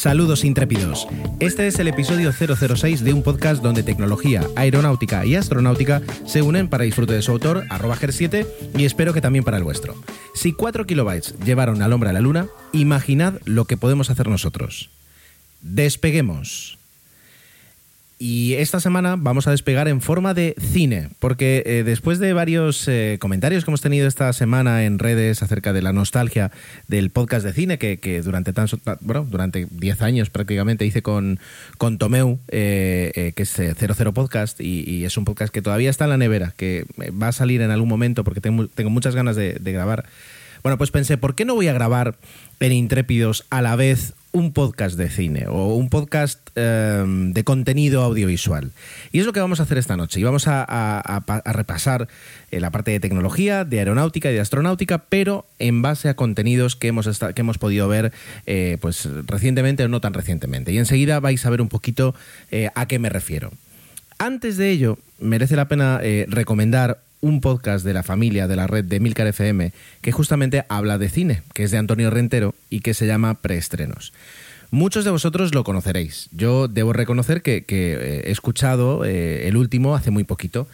Saludos intrépidos. Este es el episodio 006 de un podcast donde tecnología, aeronáutica y astronáutica se unen para disfrute de su autor, arroba GER7, y espero que también para el vuestro. Si 4 kilobytes llevaron al hombre a la luna, imaginad lo que podemos hacer nosotros. Despeguemos. Y esta semana vamos a despegar en forma de cine, porque eh, después de varios eh, comentarios que hemos tenido esta semana en redes acerca de la nostalgia del podcast de cine, que, durante tan, bueno, durante 10 años prácticamente hice con, con Tomeu, eh, que es 00 Podcast, y, es un podcast que todavía está en la nevera, que va a salir en algún momento porque tengo, tengo muchas ganas de, de grabar. Bueno, pues pensé, ¿por qué no voy a grabar en Intrépidos a la vez un podcast de cine o un podcast em, de contenido audiovisual. Y es lo que vamos a hacer esta noche. Y vamos a, repasar eh, la parte de tecnología, de aeronáutica y de astronáutica, pero en base a contenidos que hemos, que hemos podido ver eh, pues, recientemente o no tan recientemente. Y enseguida vais a ver un poquito eh, a qué me refiero. Antes de ello, merece la pena recomendar un podcast de la familia de la red de Milcar FM que justamente habla de cine, que es de Antonio Rentero y que se llama Preestrenos. Muchos de vosotros lo conoceréis. Yo debo reconocer que, eh, he escuchado eh, el último hace muy poquito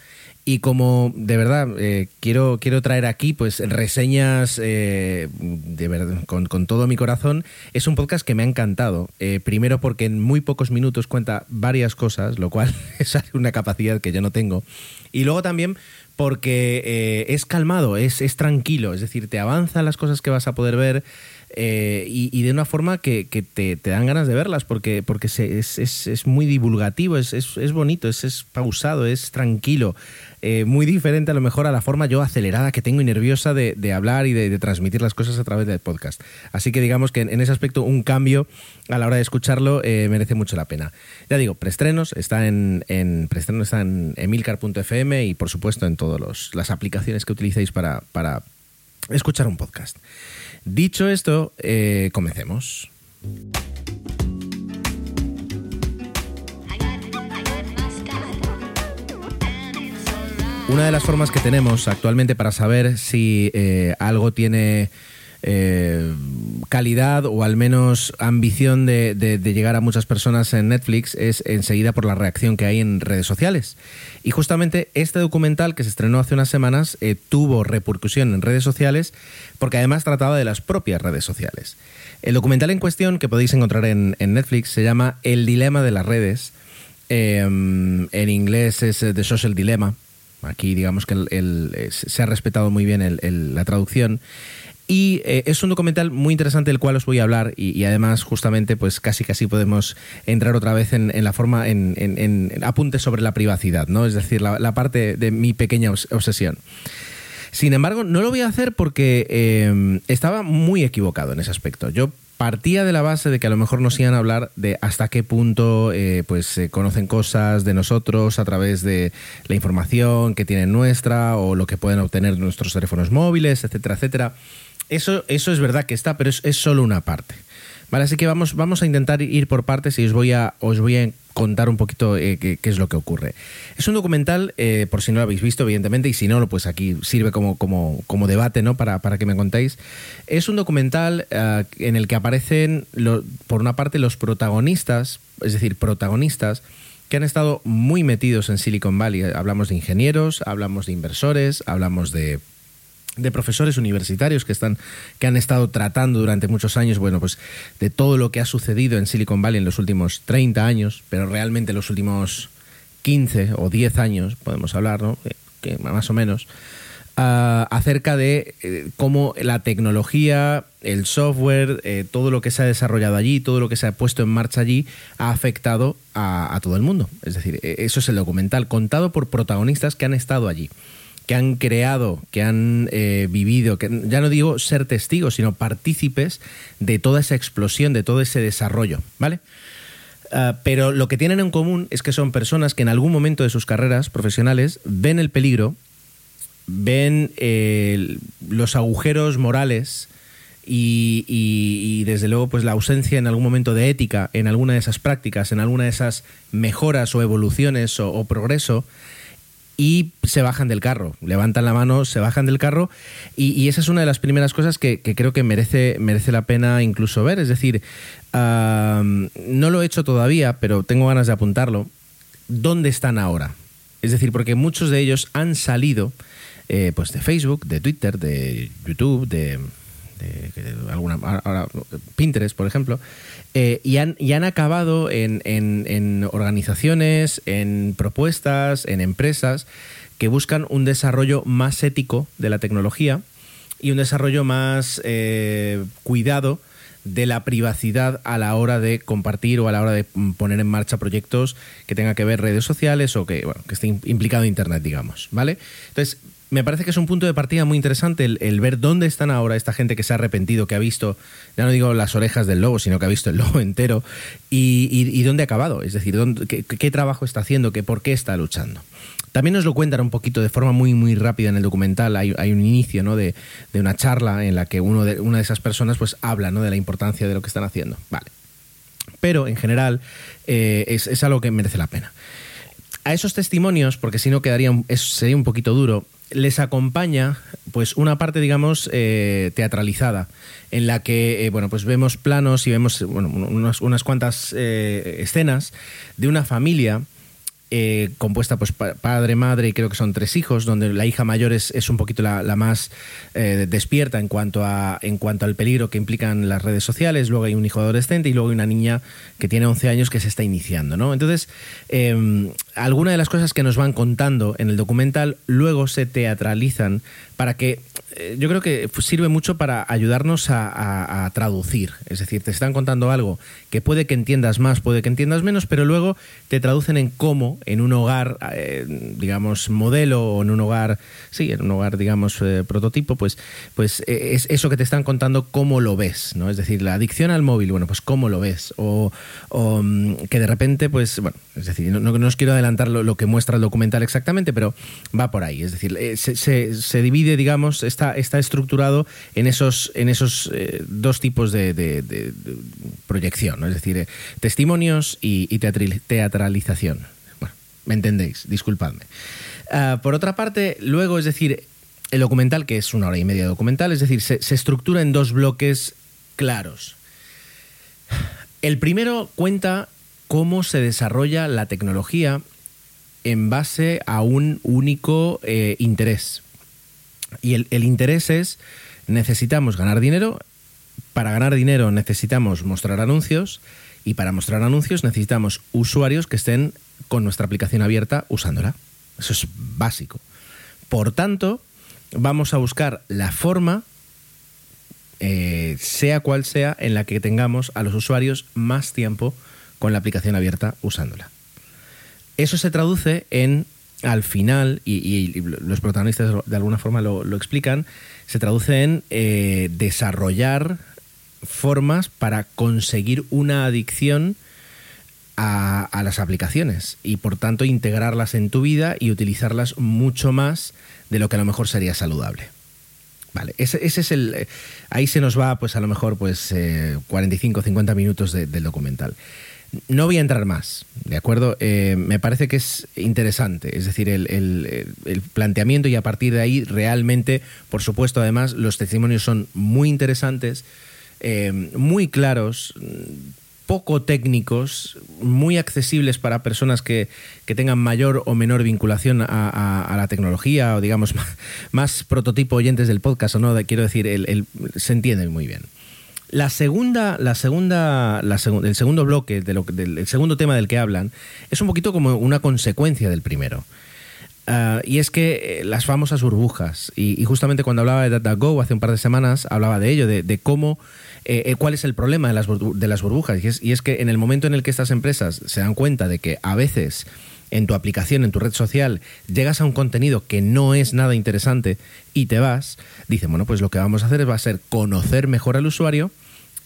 y como de verdad eh, quiero, quiero traer aquí pues reseñas de verdad, con, todo mi corazón, es un podcast que me ha encantado. Primero porque en muy pocos minutos cuenta varias cosas, lo cual es una capacidad que yo no tengo. Y luego también porque es calmado, es, es tranquilo, es decir, te avanza las cosas que vas a poder ver. Y, de una forma que, te, dan ganas de verlas, porque, porque es, es, muy divulgativo, es, bonito, es, pausado, es tranquilo. Eh, muy diferente a lo mejor a la forma yo acelerada que tengo y nerviosa de, hablar y de, transmitir las cosas a través del podcast. Así que digamos que en, ese aspecto un cambio a la hora de escucharlo eh, merece mucho la pena. Ya digo, preestrenos, está en, en preestrenos está en emilcar.fm y por supuesto en todas las aplicaciones que utilicéis para escuchar un podcast. Dicho esto, eh, comencemos. Una de las formas que tenemos actualmente para saber si eh, algo tiene eh, calidad o al menos ambición de, llegar a muchas personas en Netflix es enseguida por la reacción que hay en redes sociales. Y justamente este documental que se estrenó hace unas semanas eh, tuvo repercusión en redes sociales porque además trataba de las propias redes sociales. El documental en cuestión que podéis encontrar en, Netflix se llama El Dilema de las Redes. en inglés es The Social Dilemma Aquí digamos que el, se ha respetado muy bien la traducción. Y eh, es un documental muy interesante del cual os voy a hablar y, además justamente pues casi casi podemos entrar otra vez en, la forma, en, en, apuntes sobre la privacidad, ¿no? Es decir, la, parte de mi pequeña obsesión. Sin embargo, no lo voy a hacer porque eh, estaba muy equivocado en ese aspecto. Yo partía de la base de que a lo mejor nos iban a hablar de hasta qué punto eh, pues se conocen cosas de nosotros a través de la información que tienen nuestra o lo que pueden obtener nuestros teléfonos móviles, etcétera, etcétera. Eso, eso es verdad que está, pero es, solo una parte. Vale, así que vamos, vamos a intentar ir por partes y os voy a, os voy a contar un poquito eh, qué, es lo que ocurre. Es un documental, eh, por si no lo habéis visto, evidentemente, y si no, pues aquí sirve como, como, como debate, ¿no? Para, para, que me contéis. Es un documental eh, en el que aparecen, por una parte, los protagonistas, es decir, protagonistas que han estado muy metidos en Silicon Valley. Hablamos de ingenieros, hablamos de inversores, hablamos de de profesores universitarios que están que han estado tratando durante muchos años, bueno, pues de todo lo que ha sucedido en Silicon Valley en los últimos 30 años, pero realmente en los últimos 15 o 10 años, podemos hablar, ¿no? Eh, que más o menos, ah, acerca de eh, cómo la tecnología, el software, eh, todo lo que se ha desarrollado allí, todo lo que se ha puesto en marcha allí, ha afectado a, a todo el mundo. Es decir, e, eso es el documental contado por protagonistas que han estado allí que han creado, que han eh, vivido, que ya no digo ser testigos, sino partícipes de toda esa explosión, de todo ese desarrollo, ¿vale? Ah, pero lo que tienen en común es que son personas que en algún momento de sus carreras profesionales ven el peligro, ven eh, los agujeros morales y, desde luego pues la ausencia en algún momento de ética en alguna de esas prácticas, en alguna de esas mejoras o evoluciones o progreso y se bajan del carro, levantan la mano, se bajan del carro y, esa es una de las primeras cosas que, creo que merece, merece la pena incluso ver. Es decir, no lo he hecho todavía, pero tengo ganas de apuntarlo. ¿Dónde están ahora? Es decir, porque muchos de ellos han salido eh, pues de Facebook, de Twitter, de YouTube, de, alguna, ahora, Pinterest, por ejemplo, eh, y, han, y, han, acabado en, en, organizaciones, en propuestas, en empresas que buscan un desarrollo más ético de la tecnología y un desarrollo más eh, cuidado de la privacidad a la hora de compartir o a la hora de poner en marcha proyectos que tengan que ver redes sociales o que, bueno, que esté implicado Internet, digamos, ¿vale? Entonces, me parece que es un punto de partida muy interesante el, ver dónde están ahora esta gente que se ha arrepentido, que ha visto, ya no digo las orejas del lobo, sino que ha visto el lobo entero, y, dónde ha acabado, es decir, dónde, qué, trabajo está haciendo, que por qué está luchando. También nos lo cuentan un poquito de forma muy, muy rápida en el documental. Hay, un inicio ¿no? de, una charla en la que uno de, una de esas personas pues, habla ¿no? de la importancia de lo que están haciendo. Vale. Pero en general eh, es, es algo que merece la pena a esos testimonios, porque si no quedaría sería un poquito duro, les acompaña pues una parte digamos eh, teatralizada en la que eh, bueno pues vemos planos y vemos bueno, unas, cuantas eh, escenas de una familia compuesta pues padre, madre y creo que son tres hijos, donde la hija mayor es, es un poquito la, más eh, despierta en cuanto, a, en cuanto al peligro que implican las redes sociales, luego hay un hijo adolescente y luego hay una niña que tiene 11 años que se está iniciando. ¿no? Entonces, eh, algunas de las cosas que nos van contando en el documental luego se teatralizan para que eh, yo creo que sirve mucho para ayudarnos a, traducir. Es decir, te están contando algo que puede que entiendas más, puede que entiendas menos, pero luego te traducen en cómo en un hogar, eh, digamos, modelo o en un hogar, sí, en un hogar, digamos, eh, prototipo, pues, pues es eso que te están contando, cómo lo ves, ¿no? Es decir, la adicción al móvil, bueno, pues cómo lo ves. O, mm, que de repente, pues, bueno, es decir, no, no, os quiero adelantar lo, que muestra el documental exactamente, pero va por ahí. Es decir, se, se, se divide, digamos, esta está, estructurado en esos, en esos eh, dos tipos de, proyección, es decir, eh, testimonios y, teatralización. Bueno, me entendéis, disculpadme. Ah, por otra parte, luego, es decir, el documental, que es una hora y media de documental, es decir, se estructura en dos bloques claros. El primero cuenta cómo se desarrolla la tecnología en base a un único eh, interés. Y el, interés es, necesitamos ganar dinero, para ganar dinero necesitamos mostrar anuncios y para mostrar anuncios necesitamos usuarios que estén con nuestra aplicación abierta usándola. Eso es básico. Por tanto, vamos a buscar la forma, eh, sea cual sea, en la que tengamos a los usuarios más tiempo con la aplicación abierta usándola. Eso se traduce en al final, y, los protagonistas de alguna forma lo, explican, se traduce en eh, desarrollar formas para conseguir una adicción a, las aplicaciones y por tanto integrarlas en tu vida y utilizarlas mucho más de lo que a lo mejor sería saludable. Vale, ese, es el. Eh, ahí se nos va, pues a lo mejor, pues 45 50 minutos del documental. No voy a entrar más, ¿de acuerdo? Eh, me parece que es interesante, es decir, el, planteamiento y a partir de ahí realmente, por supuesto, además, los testimonios son muy interesantes, eh, muy claros, poco técnicos, muy accesibles para personas que, tengan mayor o menor vinculación a, la tecnología o digamos más, prototipo oyentes del podcast o no, quiero decir, se entienden muy bien. La segunda, la segunda, el segundo bloque, de lo, del, el segundo tema del que hablan, es un poquito como una consecuencia del primero. Ah, y es que eh, las famosas burbujas, y, justamente cuando hablaba de DataGo hace un par de semanas, hablaba de ello, de, cómo, eh, eh, cuál es el problema de las, de las burbujas. Y es, que en el momento en el que estas empresas se dan cuenta de que a veces en tu aplicación, en tu red social, llegas a un contenido que no es nada interesante y te vas, dicen, bueno, pues lo que vamos a hacer va a ser conocer mejor al usuario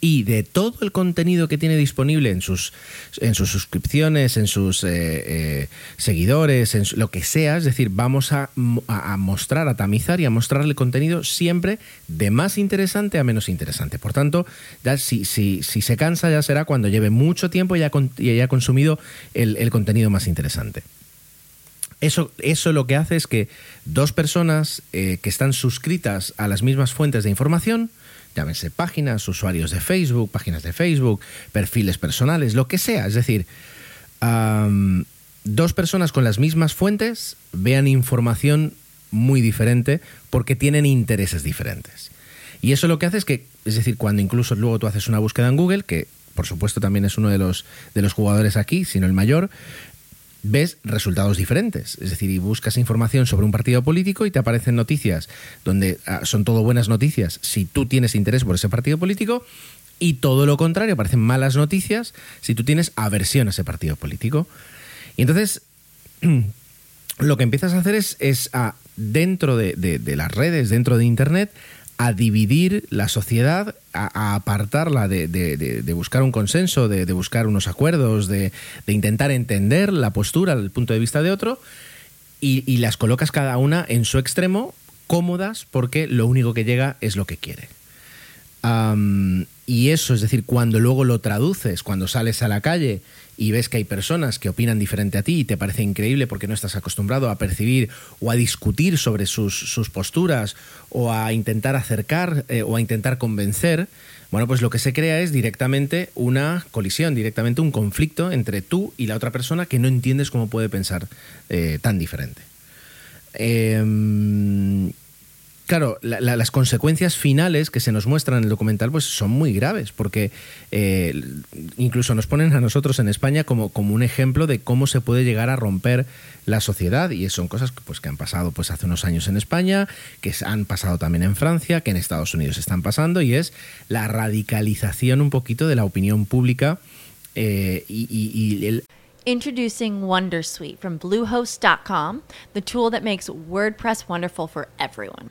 y de todo el contenido que tiene disponible en sus, en sus suscripciones, en sus eh, eh, seguidores, en lo que sea, es decir, vamos a, mostrar, a tamizar y a mostrarle contenido siempre de más interesante a menos interesante. Por tanto, ya si, si, si se cansa ya será cuando lleve mucho tiempo y haya, consumido el, contenido más interesante. Eso, eso, lo que hace es que dos personas eh, que están suscritas a las mismas fuentes de información, llámense páginas, usuarios de Facebook, páginas de Facebook, perfiles personales, lo que sea. Es decir, dos personas con las mismas fuentes vean información muy diferente porque tienen intereses diferentes. Y eso lo que hace es que, es decir, cuando incluso luego tú haces una búsqueda en Google, que por supuesto también es uno de los, de los jugadores aquí, sino el mayor, ves resultados diferentes. Es decir, y buscas información sobre un partido político y te aparecen noticias donde ah, son todo buenas noticias si tú tienes interés por ese partido político y todo lo contrario, aparecen malas noticias si tú tienes aversión a ese partido político. Y entonces, lo que empiezas a hacer es, es a, dentro de, de las redes, dentro de Internet, a dividir la sociedad, a, apartarla de, buscar un consenso, de, buscar unos acuerdos, de, intentar entender la postura, el punto de vista de otro, y, las colocas cada una en su extremo, cómodas, porque lo único que llega es lo que quiere. y eso, es decir, cuando luego lo traduces, cuando sales a la calle y ves que hay personas que opinan diferente a ti y te parece increíble porque no estás acostumbrado a percibir o a discutir sobre sus, posturas o a intentar acercar eh, o a intentar convencer, bueno, pues lo que se crea es directamente una colisión, directamente un conflicto entre tú y la otra persona que no entiendes cómo puede pensar eh, tan diferente. Em, claro, las consecuencias finales que se nos muestran en el documental pues son muy graves, porque eh, incluso nos ponen a nosotros en España como, como un ejemplo de cómo se puede llegar a romper la sociedad y son cosas pues, que han pasado pues hace unos años en España, que han pasado también en Francia, que en Estados Unidos están pasando y es la radicalización un poquito de la opinión pública eh, y el Introducing Wondersuite from Bluehost.com, the tool that makes WordPress wonderful for everyone.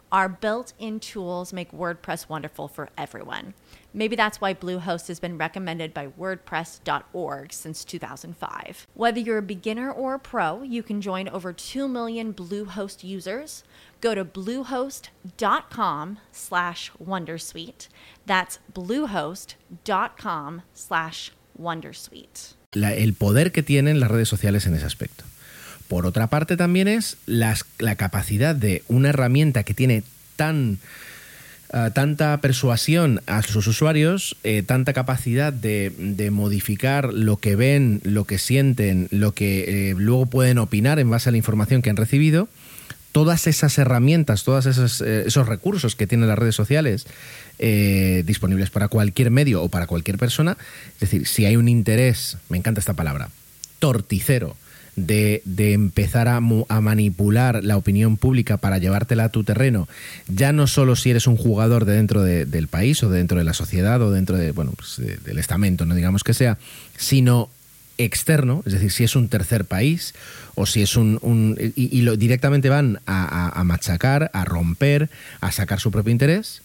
Our built in tools make WordPress wonderful for everyone. Maybe that's why Bluehost has been recommended by WordPress.org since 2005. Whether you're a beginner or a pro, you can join over 2 million Bluehost users. Go to bluehost.com slash Wondersuite. That's bluehost.com slash Wondersuite. El poder que tienen las redes sociales en ese aspecto. Por otra parte, también es la capacidad de una herramienta que tiene tan, uh, tanta persuasión a sus usuarios, eh, tanta capacidad de, modificar lo que ven, lo que sienten, lo que eh, luego pueden opinar en base a la información que han recibido. Todas esas herramientas, todos eh, esos recursos que tienen las redes sociales disponibles para cualquier medio o para cualquier persona, es decir, si hay un interés, me encanta esta palabra, torticero, de, empezar a, manipular la opinión pública para llevártela a tu terreno, ya no solo si eres un jugador de dentro del país o dentro de la sociedad o dentro de, bueno, pues, del estamento, no digamos que sea, sino externo, es decir, si es un tercer país o si es un... y, lo, directamente van a, machacar, a romper, a sacar su propio interés,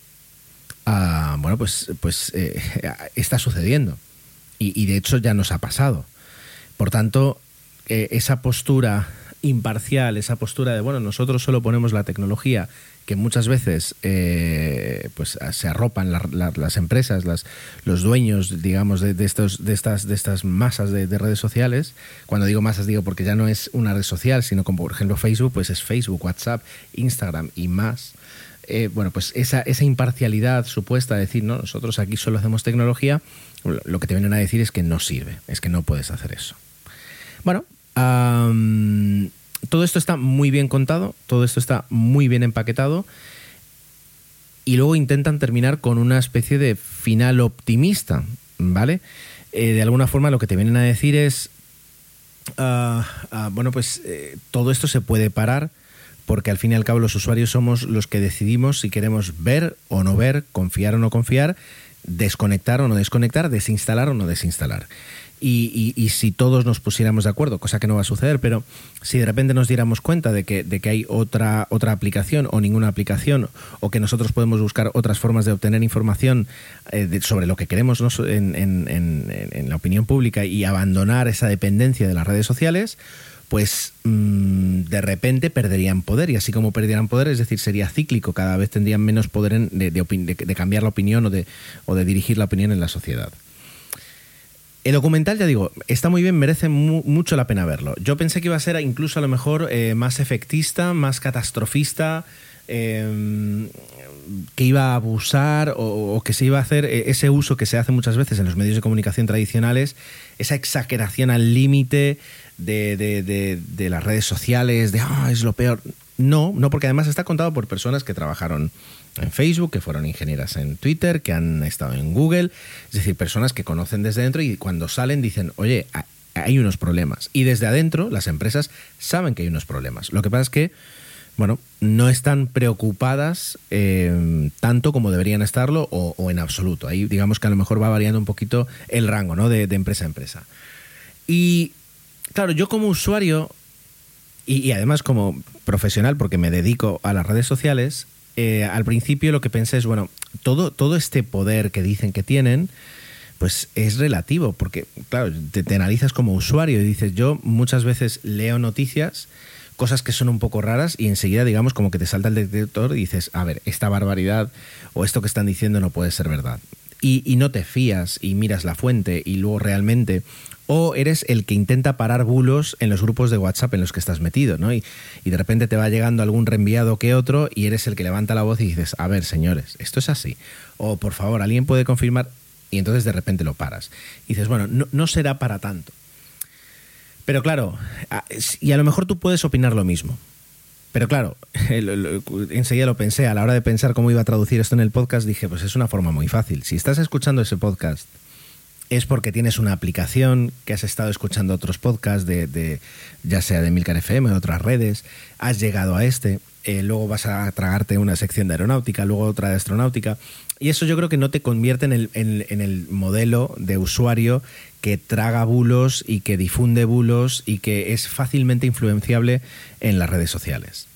bueno, pues, pues eh, está sucediendo. Y, de hecho ya nos ha pasado. Por tanto, eh, esa postura imparcial, esa postura de, bueno, nosotros solo ponemos la tecnología que muchas veces eh, pues se arropan las empresas, las, los dueños, digamos, de, estos, de, estas, de estas masas de, redes sociales. Cuando digo masas, digo porque ya no es una red social, sino como por ejemplo Facebook, pues es Facebook, WhatsApp, Instagram y más. Eh, bueno, pues esa, esa imparcialidad supuesta de decir, no, nosotros aquí solo hacemos tecnología, lo que te vienen a decir es que no sirve, es que no puedes hacer eso. Bueno, todo esto está muy bien contado, todo esto está muy bien empaquetado y luego intentan terminar con una especie de final optimista, ¿vale? Eh, de alguna forma lo que te vienen a decir es, ah, ah, bueno, pues eh, todo esto se puede parar porque al fin y al cabo los usuarios somos los que decidimos si queremos ver o no ver, confiar o no confiar, desconectar o no desconectar, desinstalar o no desinstalar. Y, si todos nos pusiéramos de acuerdo, cosa que no va a suceder, pero si de repente nos diéramos cuenta de que, de que hay otra, otra aplicación o ninguna aplicación, o que nosotros podemos buscar otras formas de obtener información eh, sobre lo que queremos en, en, la opinión pública y abandonar esa dependencia de las redes sociales, pues mm, de repente perderían poder. Y así como perdieran poder, es decir, sería cíclico, cada vez tendrían menos poder de, de, cambiar la opinión o de, o de dirigir la opinión en la sociedad. El documental, ya digo, está muy bien, merece mucho la pena verlo. Yo pensé que iba a ser incluso a lo mejor eh, más efectista, más catastrofista, em, que iba a abusar o, que se iba a hacer eh, ese uso que se hace muchas veces en los medios de comunicación tradicionales, esa exageración al límite de, las redes sociales, de, ah, es lo peor. No, no, porque además está contado por personas que trabajaron en Facebook, que fueron ingenieras en Twitter, que han estado en Google, es decir, personas que conocen desde dentro y cuando salen dicen, oye, hay unos problemas. Y desde adentro las empresas saben que hay unos problemas. Lo que pasa es que, bueno, no están preocupadas eh, tanto como deberían estarlo o, en absoluto. Ahí digamos que a lo mejor va variando un poquito el rango ¿no? de empresa a empresa. Y claro, yo como usuario y, además como profesional, porque me dedico a las redes sociales, eh, al principio lo que pensé es, bueno, todo, todo este poder que dicen que tienen, pues es relativo, porque, claro, te, analizas como usuario y dices, yo muchas veces leo noticias, cosas que son un poco raras, y enseguida, digamos, como que te salta el detector y dices, a ver, esta barbaridad o esto que están diciendo no puede ser verdad. Y, y no te fías y miras la fuente y luego realmente o eres el que intenta parar bulos en los grupos de WhatsApp en los que estás metido, ¿no? Y, de repente te va llegando algún reenviado que otro y eres el que levanta la voz y dices, a ver, señores, esto es así. O por favor, alguien puede confirmar y entonces de repente lo paras. Y dices, bueno, no, será para tanto. Pero claro, y a lo mejor tú puedes opinar lo mismo. Pero claro, enseguida lo pensé, a la hora de pensar cómo iba a traducir esto en el podcast, dije, pues es una forma muy fácil. Si estás escuchando ese podcast es porque tienes una aplicación, que has estado escuchando otros podcasts, de, ya sea de Milcar FM o otras redes, has llegado a este, eh, luego vas a tragarte una sección de aeronáutica, luego otra de astronáutica, y eso yo creo que no te convierte en el, en el modelo de usuario que traga bulos y que difunde bulos y que es fácilmente influenciable en las redes sociales.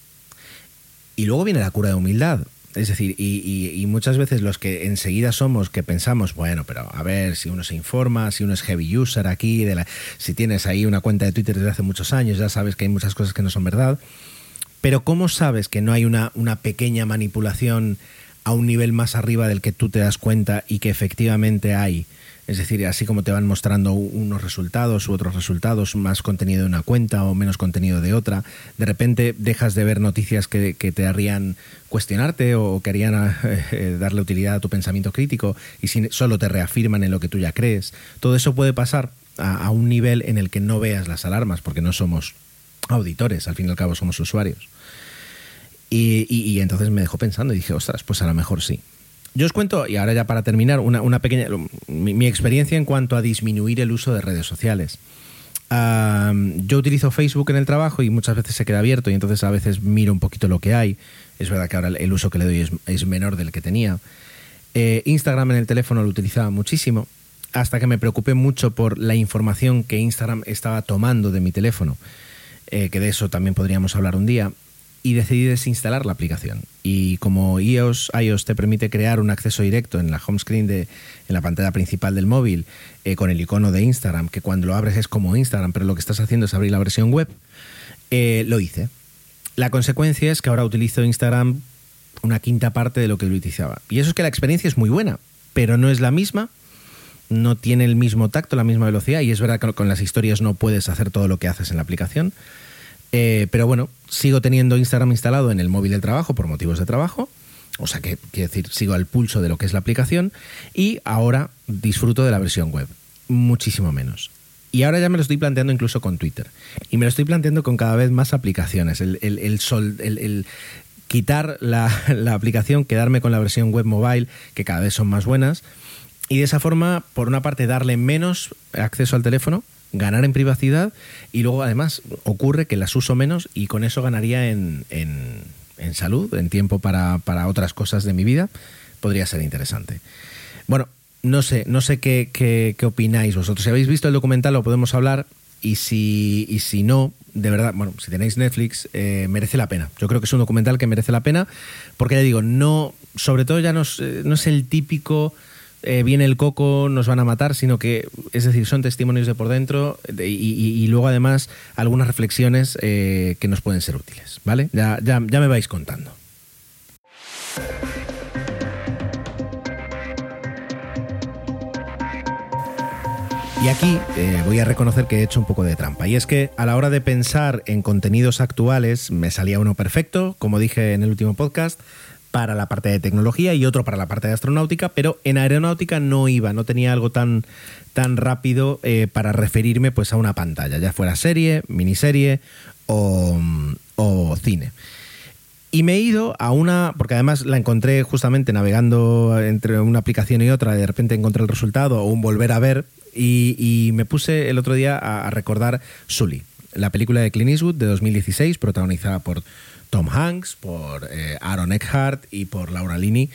Y luego viene la cura de humildad. Es decir, y, muchas veces los que enseguida somos que pensamos, bueno, pero a ver, si uno se informa, si uno es heavy user aquí, de la, si tienes ahí una cuenta de Twitter desde hace muchos años, ya sabes que hay muchas cosas que no son verdad. Pero ¿cómo sabes que no hay una, una pequeña manipulación a un nivel más arriba del que tú te das cuenta y que efectivamente hay? Es decir, así como te van mostrando unos resultados u otros resultados, más contenido de una cuenta o menos contenido de otra, de repente dejas de ver noticias que, te harían cuestionarte o que harían eh, darle utilidad a tu pensamiento crítico y solo te reafirman en lo que tú ya crees. Todo eso puede pasar a, un nivel en el que no veas las alarmas, porque no somos auditores, al fin y al cabo somos usuarios. Y, y entonces me dejó pensando y dije, ostras, pues a lo mejor sí. Yo os cuento, y ahora ya para terminar, una, pequeña. Mi, experiencia en cuanto a disminuir el uso de redes sociales. yo utilizo Facebook en el trabajo y muchas veces se queda abierto y entonces a veces miro un poquito lo que hay. Es verdad que ahora el uso que le doy es, menor del que tenía. Eh, Instagram en el teléfono lo utilizaba muchísimo hasta que me preocupé mucho por la información que Instagram estaba tomando de mi teléfono, eh, que de eso también podríamos hablar un día y decidí desinstalar la aplicación. Y como iOS, iOS te permite crear un acceso directo en la home screen de en la pantalla principal del móvil eh, con el icono de Instagram, que cuando lo abres es como Instagram, pero lo que estás haciendo es abrir la versión web, eh, lo hice. La consecuencia es que ahora utilizo Instagram una quinta parte de lo que lo utilizaba. Y eso es que la experiencia es muy buena, pero no es la misma, no tiene el mismo tacto, la misma velocidad, y es verdad que con las historias no puedes hacer todo lo que haces en la aplicación. Eh, pero bueno, sigo teniendo Instagram instalado en el móvil del trabajo por motivos de trabajo. O sea que, quiero decir, sigo al pulso de lo que es la aplicación y ahora disfruto de la versión web. Muchísimo menos. Y ahora ya me lo estoy planteando incluso con Twitter. Y me lo estoy planteando con cada vez más aplicaciones. El, el, sol, el quitar la, la, aplicación, quedarme con la versión web mobile, que cada vez son más buenas. Y de esa forma, por una parte, darle menos acceso al teléfono, ganar en privacidad y luego además ocurre que las uso menos y con eso ganaría en, en, salud, en tiempo para, para, otras cosas de mi vida. Podría ser interesante. Bueno, no sé, no sé qué, qué, qué opináis vosotros. Si habéis visto el documental lo podemos hablar y si, y si no, de verdad, bueno, si tenéis Netflix, eh, merece la pena. Yo creo que es un documental que merece la pena porque ya digo, no, sobre todo ya no no es el típico eh, viene el coco, nos van a matar, sino que, es decir, son testimonios de por dentro y, luego además algunas reflexiones eh, que nos pueden ser útiles, ¿vale? Ya, ya, me vais contando. Y aquí eh, voy a reconocer que he hecho un poco de trampa. Y es que a la hora de pensar en contenidos actuales me salía uno perfecto, como dije en el último podcast, para la parte de tecnología y otro para la parte de astronáutica, pero en aeronáutica no iba, no tenía algo tan, tan rápido eh, para referirme pues a una pantalla, ya fuera serie, miniserie o, o cine. Y me he ido a una, porque además la encontré justamente navegando entre una aplicación y otra, de repente encontré el resultado o un volver a ver, y, me puse el otro día a, a recordar Sully, la película de Clint Eastwood de 2016, protagonizada por Tom Hanks, por eh, Aaron Eckhart y por Laura Linney,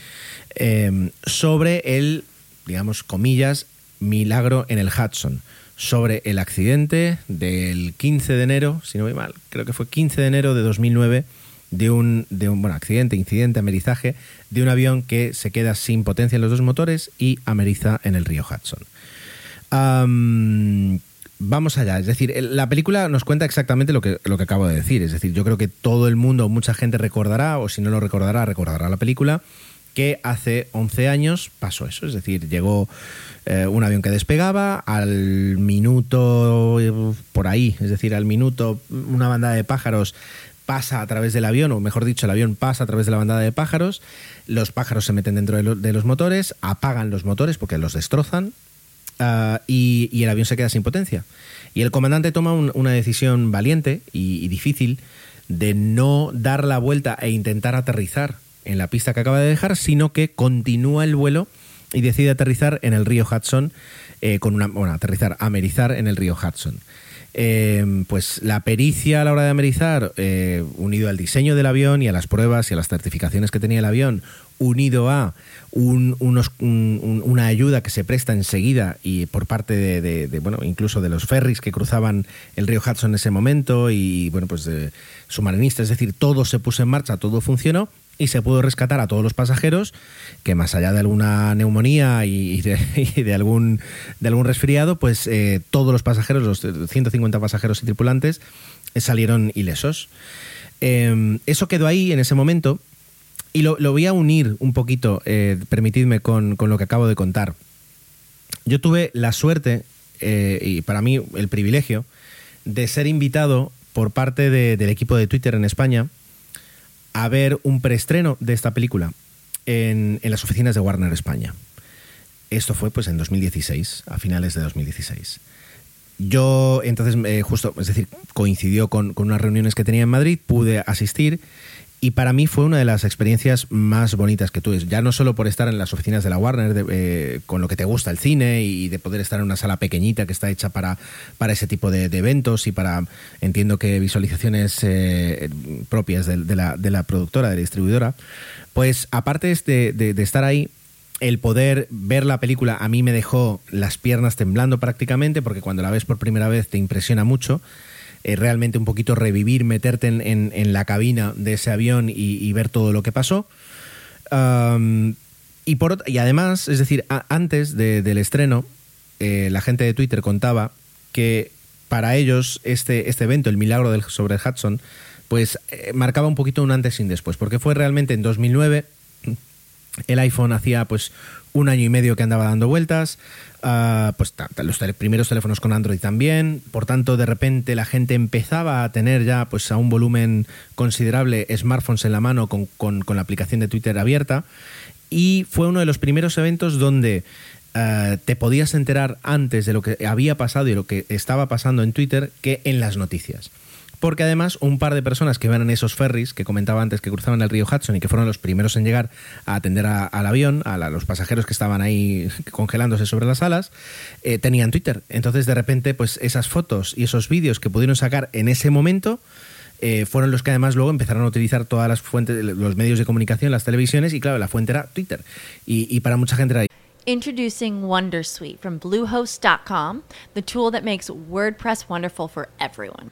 eh, sobre el, digamos, comillas, milagro en el Hudson, sobre el accidente del 15 de enero, si no voy mal, creo que fue 15 de enero de 2009, de un, de un bueno, accidente, incidente, amerizaje, de un avión que se queda sin potencia en los dos motores y ameriza en el río Hudson vamos allá. Es decir, la película nos cuenta exactamente lo que, lo que acabo de decir. Es decir, yo creo que todo el mundo, mucha gente recordará, o si no lo recordará, recordará la película, que hace 11 años pasó eso. Es decir, llegó eh, un avión que despegaba, al minuto por ahí, es decir, al minuto una bandada de pájaros pasa a través del avión, o mejor dicho, el avión pasa a través de la bandada de pájaros, los pájaros se meten dentro de los motores, apagan los motores porque los destrozan, Ah, y, el avión se queda sin potencia. Y el comandante toma una decisión valiente y, difícil de no dar la vuelta e intentar aterrizar en la pista que acaba de dejar, sino que continúa el vuelo y decide aterrizar en el río Hudson, eh, con una, bueno, aterrizar, amerizar en el río Hudson. Em, pues la pericia a la hora de amerizar, eh, unido al diseño del avión y a las pruebas y a las certificaciones que tenía el avión, unido a unos, una ayuda que se presta enseguida y por parte de, bueno, incluso de los ferries que cruzaban el río Hudson en ese momento y, bueno, pues de submarinistas, es decir, todo se puso en marcha, todo funcionó y se pudo rescatar a todos los pasajeros que más allá de alguna neumonía y de, algún, de algún resfriado, pues eh, todos los pasajeros, los 150 pasajeros y tripulantes, salieron ilesos. Em, eso quedó ahí en ese momento y lo, voy a unir un poquito, eh, permitidme, con, lo que acabo de contar. Yo tuve la suerte y para mí el privilegio de ser invitado por parte del equipo de Twitter en España a ver un preestreno de esta película en, las oficinas de Warner España. Esto fue pues en 2016, a finales de 2016. Yo entonces, eh, justo, es decir, coincidió con, unas reuniones que tenía en Madrid, pude asistir y para mí fue una de las experiencias más bonitas que tuve. Ya no solo por estar en las oficinas de la Warner, eh, con lo que te gusta el cine y de poder estar en una sala pequeñita que está hecha para, para ese tipo de, eventos y para, entiendo que visualizaciones eh, propias de, la, de, la, productora, de la distribuidora, pues aparte de, de estar ahí, el poder ver la película a mí me dejó las piernas temblando prácticamente porque cuando la ves por primera vez te impresiona mucho. Eh, realmente un poquito revivir, meterte en, la cabina de ese avión y, ver todo lo que pasó. y, por, y además, es decir, antes del estreno, eh, la gente de Twitter contaba que para ellos este, este evento, el milagro del, sobre el Hudson, pues eh, marcaba un poquito un antes y un después, porque fue realmente en 2009 el iPhone hacía pues un año y medio que andaba dando vueltas, pues los primeros teléfonos con Android también, por tanto de repente la gente empezaba a tener ya pues a un volumen considerable smartphones en la mano con, con, la aplicación de Twitter abierta. Y fue uno de los primeros eventos donde uh, te podías enterar antes de lo que había pasado y lo que estaba pasando en Twitter que en las noticias porque además un par de personas que iban en esos ferries que comentaba antes que cruzaban el río Hudson y que fueron los primeros en llegar a atender al avión, a los pasajeros que estaban ahí congelándose sobre las alas, eh, tenían Twitter. Entonces de repente pues esas fotos y esos vídeos que pudieron sacar en ese momento eh, fueron los que además luego empezaron a utilizar todas las fuentes, los medios de comunicación, las televisiones y claro, la fuente era Twitter. Y, y para mucha gente era Introducing Wondersuite from Bluehost.com, the tool that makes WordPress wonderful for everyone.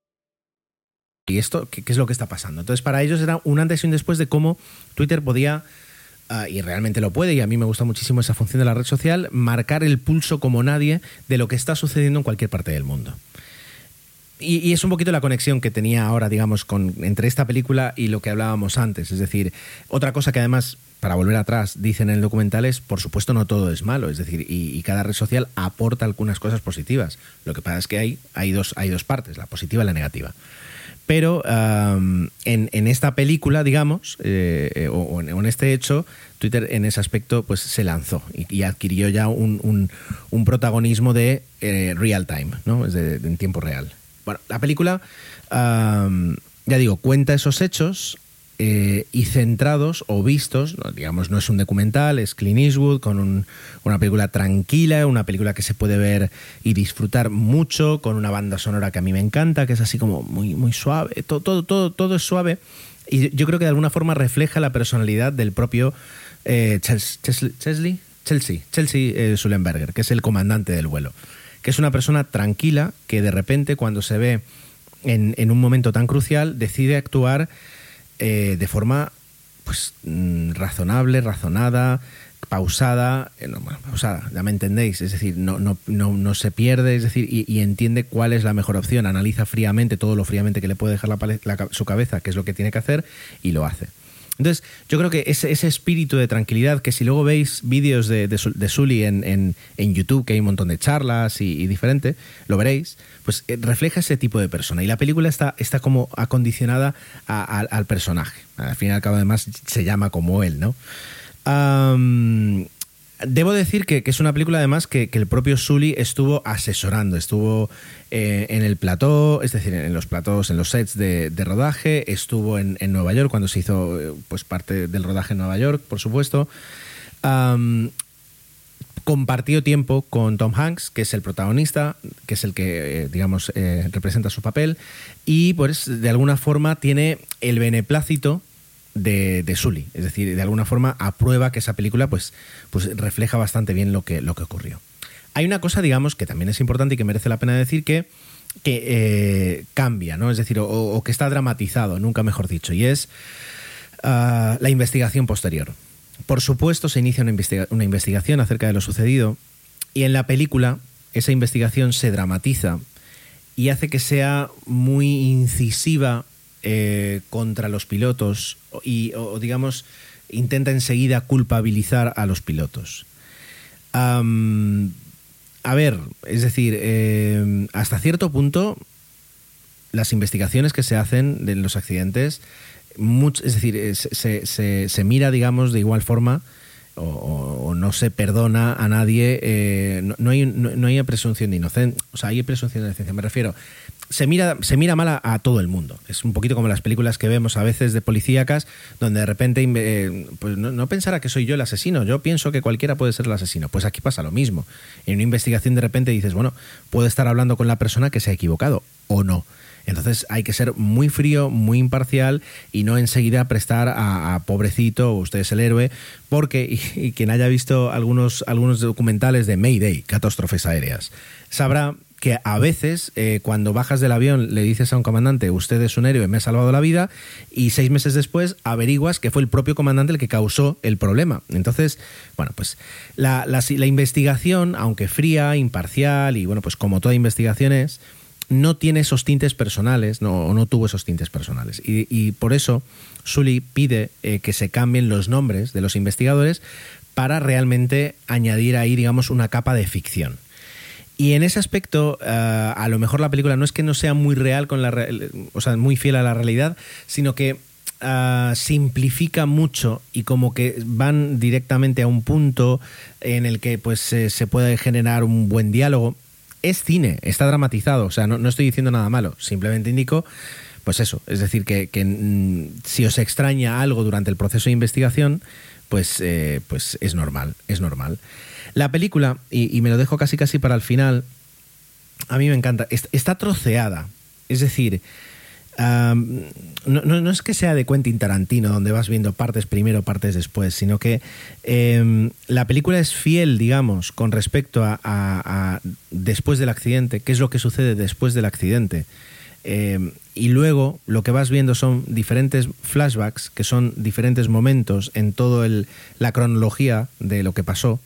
¿Y esto qué, es lo que está pasando? Entonces, para ellos era un antes y un después de cómo Twitter podía, ah, y realmente lo puede, y a mí me gusta muchísimo esa función de la red social, marcar el pulso como nadie de lo que está sucediendo en cualquier parte del mundo. Y, es un poquito la conexión que tenía ahora, digamos, con, entre esta película y lo que hablábamos antes. Es decir, otra cosa que además, para volver atrás, dicen en el documental es, por supuesto, no todo es malo. Es decir, y, cada red social aporta algunas cosas positivas. Lo que pasa es que hay, hay, dos, hay dos partes, la positiva y la negativa. Pero en, esta película, digamos, eh, o, en, este hecho, Twitter en ese aspecto pues se lanzó y, adquirió ya un, protagonismo de eh, real time, ¿no? Es de, en tiempo real. Bueno, la película, ya digo, cuenta esos hechos eh, y centrados o vistos, digamos, no es un documental, es Clint Eastwood con una película tranquila, una película que se puede ver y disfrutar mucho, con una banda sonora que a mí me encanta, que es así como muy, muy suave, todo, todo, todo, todo es suave y yo creo que de alguna forma refleja la personalidad del propio eh, Chelsea, Chelsea, Chelsea, eh, Sullenberger, que es el comandante del vuelo, que es una persona tranquila que de repente cuando se ve en un momento tan crucial decide actuar eh, de forma pues mm, razonable, razonada, pausada, eh, pausada, ya me entendéis, es decir, no, no, no, no se pierde, es decir, y, entiende cuál es la mejor opción, analiza fríamente todo lo fríamente que le puede dejar su cabeza, qué es lo que tiene que hacer, y lo hace. Entonces, yo creo que ese, espíritu de tranquilidad, que si luego veis vídeos de, de, Sully en, en, en, YouTube, que hay un montón de charlas y, diferente, lo veréis, pues eh, refleja ese tipo de persona. Y la película está, está como acondicionada al personaje. Al fin y al cabo, además, se llama como él, ¿no? Debo decir que, es una película además que, el propio Sully estuvo asesorando, estuvo eh, en el plató, es decir, en los platós, en los sets de, rodaje, estuvo en, Nueva York cuando se hizo eh, pues parte del rodaje en Nueva York, por supuesto. Compartió tiempo con Tom Hanks, que es el protagonista, que es el que, eh, digamos, representa su papel, y pues de alguna forma tiene el beneplácito de, Sully. Es decir, de alguna forma aprueba que esa película pues, pues refleja bastante bien lo que, lo que ocurrió. Hay una cosa, digamos, que también es importante y que merece la pena decir que, que eh, cambia, ¿no? Es decir, o, que está dramatizado, nunca mejor dicho, y es uh, la investigación posterior. Por supuesto, se inicia una, investiga una investigación acerca de lo sucedido y en la película esa investigación se dramatiza y hace que sea muy incisiva eh, contra los pilotos y, o, digamos, intenta enseguida culpabilizar a los pilotos. A ver, es decir, eh, hasta cierto punto las investigaciones que se hacen de los accidentes, es decir, eh, se, se, mira, digamos, de igual forma o, no se perdona a nadie, no, hay, no, hay presunción de inocencia, o sea, hay presunción de inocencia, me refiero, se mira, se mira mal a, todo el mundo. Es un poquito como las películas que vemos a veces de policíacas, donde de repente eh, pues no, no, pensará que soy yo el asesino, yo pienso que cualquiera puede ser el asesino. Pues aquí pasa lo mismo. En una investigación de repente dices, bueno, puedo estar hablando con la persona que se ha equivocado o no. Entonces hay que ser muy frío, muy imparcial y no enseguida prestar a, a pobrecito, usted es el héroe, porque, y, y, quien haya visto algunos, algunos documentales de Mayday, catástrofes aéreas, sabrá que a veces eh, cuando bajas del avión le dices a un comandante, usted es un héroe, me ha salvado la vida, y seis meses después averiguas que fue el propio comandante el que causó el problema. Entonces, bueno, pues la, la, investigación, aunque fría, imparcial, y bueno, pues como toda investigación es, no tiene esos tintes personales, no, no tuvo esos tintes personales. Y, y por eso Sully pide eh, que se cambien los nombres de los investigadores para realmente añadir ahí, digamos, una capa de ficción. Y en ese aspecto, uh, a lo mejor la película no es que no sea muy real, con la o sea, muy fiel a la realidad, sino que uh, simplifica mucho y como que van directamente a un punto en el que pues se, se puede generar un buen diálogo. Es cine, está dramatizado, o sea, no, no estoy diciendo nada malo, simplemente indico pues eso, es decir, que, que mm, si os extraña algo durante el proceso de investigación, pues, eh, pues es normal, es normal. La película, y, me lo dejo casi casi para el final, a mí me encanta, está troceada, es decir, um, no, no, no, es que sea de Quentin Tarantino, donde vas viendo partes primero, partes después, sino que eh, la película es fiel, digamos, con respecto a, después del accidente, qué es lo que sucede después del accidente. Eh, y luego lo que vas viendo son diferentes flashbacks, que son diferentes momentos en toda la cronología de lo que pasó,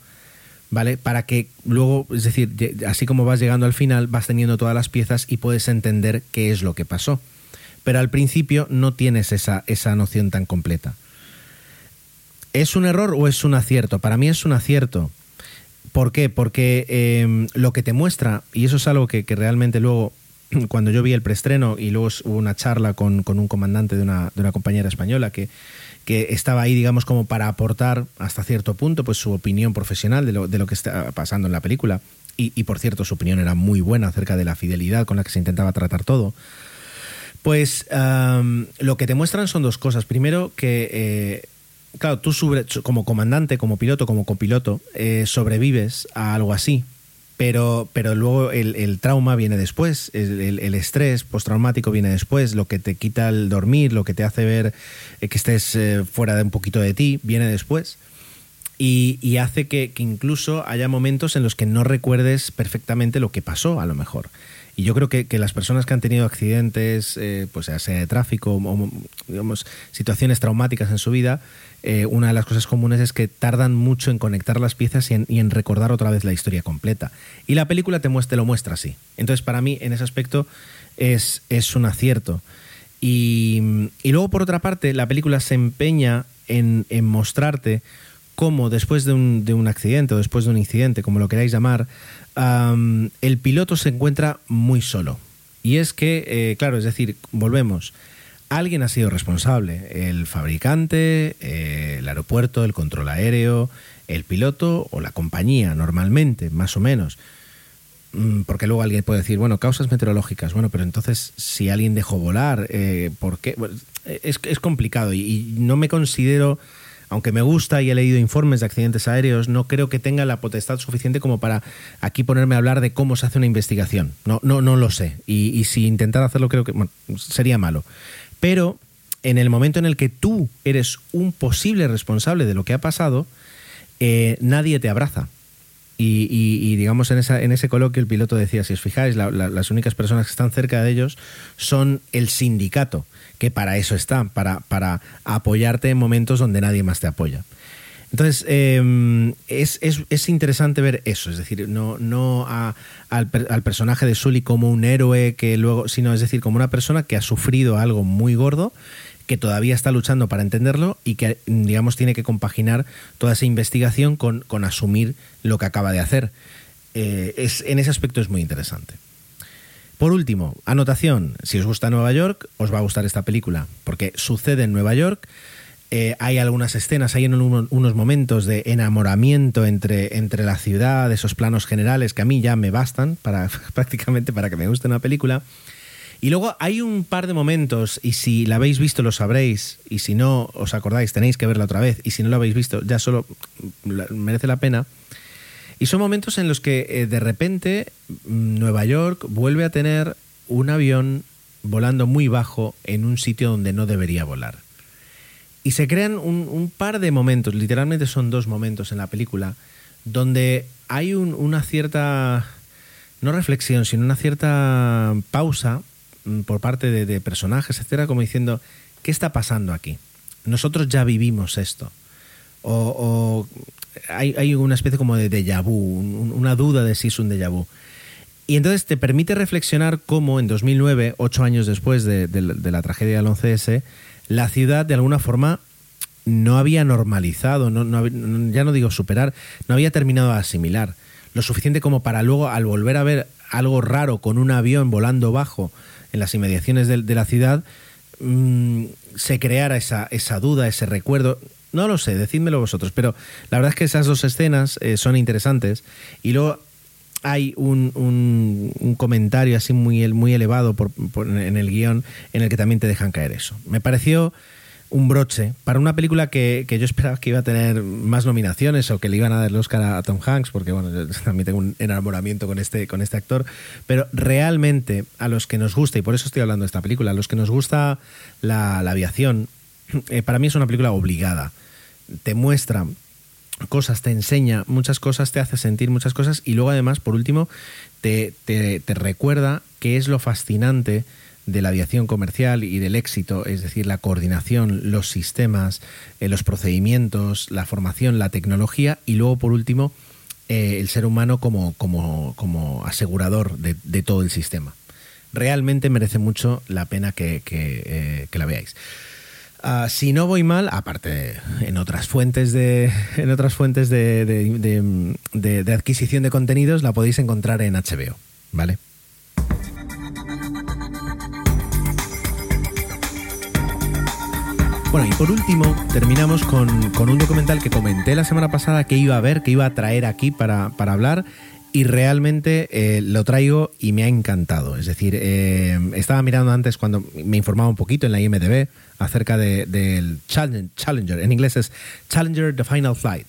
¿vale? Para que luego, es decir, así como vas llegando al final, vas teniendo todas las piezas y puedes entender qué es lo que pasó. Pero al principio no tienes esa, esa noción tan completa. ¿Es un error o es un acierto? Para mí es un acierto. ¿Por qué? Porque eh, lo que te muestra, y eso es algo que, que realmente luego cuando yo vi el preestreno y luego hubo una charla con, con un comandante de una, de una compañera española que, que, estaba ahí, digamos, como para aportar hasta cierto punto pues su opinión profesional de lo, de lo que está pasando en la película. Y, y, por cierto, su opinión era muy buena acerca de la fidelidad con la que se intentaba tratar todo. Pues lo que te muestran son dos cosas. Primero, que, eh, claro, tú como comandante, como piloto, como copiloto, eh, sobrevives a algo así pero, pero luego el, trauma viene después, el, el, el estrés postraumático viene después, lo que te quita el dormir, lo que te hace ver eh, que estés eh, fuera de un poquito de ti, viene después. Y, hace que, incluso haya momentos en los que no recuerdes perfectamente lo que pasó, a lo mejor. Y yo creo que, las personas que han tenido accidentes, eh, pues sea de tráfico o digamos, situaciones traumáticas en su vida, eh, una de las cosas comunes es que tardan mucho en conectar las piezas y en, en, recordar otra vez la historia completa. Y la película te, lo muestra así. Entonces, para mí, en ese aspecto, es, es un acierto. Y, luego, por otra parte, la película se empeña en, mostrarte cómo después de un, de un, accidente o después de un incidente, como lo queráis llamar, el piloto se encuentra muy solo. Y es que, eh, claro, es decir, volvemos. Alguien ha sido responsable, el fabricante, eh, el aeropuerto, el control aéreo, el piloto o la compañía, normalmente, más o menos. Mm, porque luego alguien puede decir, bueno, causas meteorológicas, bueno, pero entonces si alguien dejó volar, eh, ¿por qué? es, es, complicado y, no me considero, aunque me gusta y he leído informes de accidentes aéreos, no creo que tenga la potestad suficiente como para aquí ponerme a hablar de cómo se hace una investigación. No, no, no lo sé. Y, y si intentar hacerlo creo que sería malo. Pero en el momento en el que tú eres un posible responsable de lo que ha pasado, eh, nadie te abraza. Y, digamos, en, esa, en ese coloquio el piloto decía, si os fijáis, las únicas personas que están cerca de ellos son el sindicato, que para eso está, para, para apoyarte en momentos donde nadie más te apoya. Entonces, em, es, interesante ver eso, es decir, no, no al, personaje de Sully como un héroe que luego, sino es decir, como una persona que ha sufrido algo muy gordo que todavía está luchando para entenderlo y que, digamos, tiene que compaginar toda esa investigación con, asumir lo que acaba de hacer. Eh, es, en ese aspecto es muy interesante. Por último, anotación, si os gusta Nueva York, os va a gustar esta película, porque sucede en Nueva York, eh, hay algunas escenas, hay unos momentos de enamoramiento entre, entre la ciudad, esos planos generales que a mí ya me bastan para prácticamente para que me guste una película. Y luego hay un par de momentos, y si la habéis visto lo sabréis, y si no os acordáis tenéis que verla otra vez, y si no lo habéis visto ya solo merece la pena. Y son momentos en los que eh, de repente mm, Nueva York vuelve a tener un avión volando muy bajo en un sitio donde no debería volar. Y se crean un, par de momentos, literalmente son dos momentos en la película, donde hay una cierta, no reflexión, sino una cierta pausa Mm, por parte de, personajes, etcétera, como diciendo, ¿qué está pasando aquí? Nosotros ya vivimos esto. O, hay, una especie como de déjà vu, una duda de si es un déjà vu. Y entonces te permite reflexionar cómo en 2009, ocho años después de, la tragedia del 11S, la ciudad de alguna forma no había normalizado, ya no digo superar, no había terminado de asimilar. Lo suficiente como para luego, al volver a ver algo raro con un avión volando bajo, en las inmediaciones de, la ciudad, mm, se creara esa, esa duda, ese recuerdo. No lo sé, decídmelo vosotros, pero la verdad es que esas dos escenas eh, son interesantes y luego hay un, un, comentario así muy, muy elevado en el guion en el que también te dejan caer eso. Me pareció un broche para una película que, yo esperaba que iba a tener más nominaciones o que le iban a dar el Oscar a, Tom Hanks, porque bueno, yo también tengo un enamoramiento con este, con este actor, pero realmente a los que nos gusta, y por eso estoy hablando de esta película, a los que nos gusta la, aviación, eh, para mí es una película obligada. Te muestra cosas, te enseña muchas cosas, te hace sentir muchas cosas y luego además, por último, te, te, te recuerda qué es lo fascinante de la aviación comercial y del éxito, es decir, la coordinación, los sistemas, eh, los procedimientos, la formación, la tecnología y luego, por último, eh, el ser humano como, como, como asegurador de, todo el sistema. Realmente merece mucho la pena que, que, eh, la veáis. Ah, si no voy mal, aparte en otras fuentes de en otras fuentes de, de adquisición de contenidos, la podéis encontrar en HBO, ¿vale? Bueno, y por último, terminamos con, un documental que comenté la semana pasada que iba a ver, que iba a traer aquí para, hablar. Y realmente eh, lo traigo y me ha encantado. Es decir, eh, estaba mirando antes cuando me informaba un poquito en la IMDB acerca del Challenger. En inglés es Challenger The Final Flight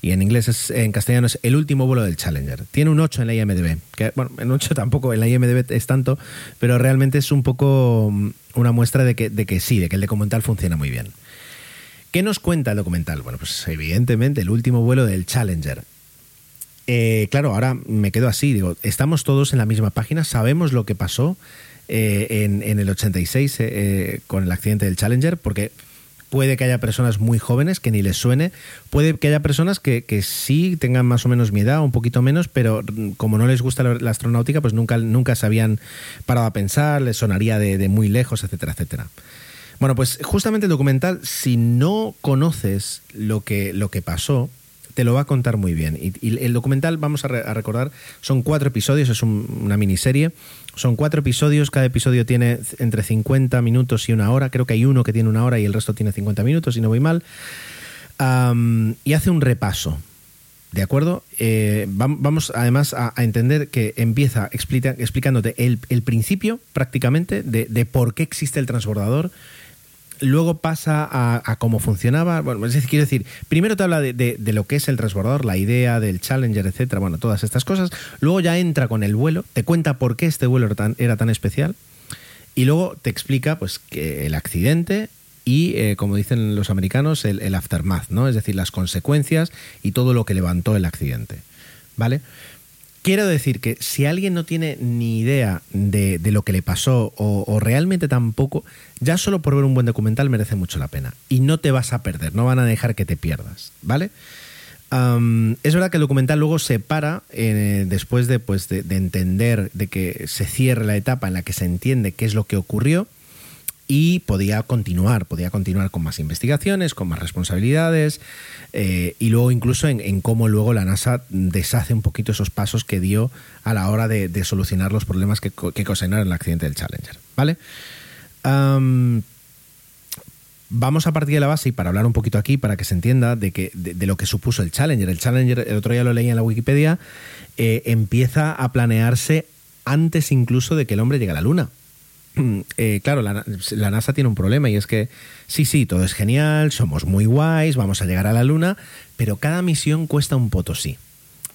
y en inglés es, en castellano es El último vuelo del Challenger. Tiene un 8 en la IMDB, que bueno, en 8 tampoco en la IMDB es tanto, pero realmente es un poco mm, una muestra de que, de que sí, de que el documental funciona muy bien. ¿Qué nos cuenta el documental? Bueno, pues evidentemente el último vuelo del Challenger. Eh, claro, ahora me quedo así, digo, estamos todos en la misma página, sabemos lo que pasó eh, en, el 86 eh, con el accidente del Challenger, porque Puede que haya personas muy jóvenes que ni les suene. Puede que haya personas que, sí tengan más o menos mi edad, un poquito menos, pero como no les gusta la, astronáutica, pues nunca, nunca se habían parado a pensar, les sonaría de, de muy lejos, etcétera, etcétera. Bueno, pues justamente el documental, si no conoces lo que, lo que pasó, te lo va a contar muy bien. Y, el documental, vamos a, recordar, son cuatro episodios, es una miniserie. Son cuatro episodios, cada episodio tiene entre 50 minutos y una hora. Creo que hay uno que tiene una hora y el resto tiene 50 minutos, si no voy mal. y hace un repaso. ¿De acuerdo? Eh, vamos además a, entender que empieza explicándote el, principio prácticamente de por qué existe el transbordador, luego pasa a, cómo funcionaba. Bueno, es decir, quiero decir, primero te habla de, lo que es el transbordador, la idea del Challenger, etcétera, bueno, todas estas cosas. Luego ya entra con el vuelo, te cuenta por qué este vuelo era tan, especial. Y luego te explica pues que el accidente y, eh, como dicen los americanos, el, aftermath, ¿no? Es decir, las consecuencias y todo lo que levantó el accidente. ¿Vale? Quiero decir que si alguien no tiene ni idea de, lo que le pasó o, realmente tampoco, ya solo por ver un buen documental merece mucho la pena. Y no te vas a perder, no van a dejar que te pierdas, ¿vale? es verdad que el documental luego se para eh, después de, pues, de, entender, de que se cierre la etapa en la que se entiende qué es lo que ocurrió y podía continuar, podía continuar con más investigaciones, con más responsabilidades eh, y luego incluso en, cómo luego la NASA deshace un poquito esos pasos que dio a la hora de, solucionar los problemas que, que el accidente del Challenger. ¿Vale? vamos a partir de la base y para hablar un poquito aquí, para que se entienda de, que, de, lo que supuso el Challenger. El Challenger, el otro día lo leí en la Wikipedia, eh, empieza a planearse antes incluso de que el hombre llegue a la Luna. Eh, claro, la, NASA tiene un problema y es que sí, sí, todo es genial, somos muy guays, vamos a llegar a la Luna, pero cada misión cuesta un potosí.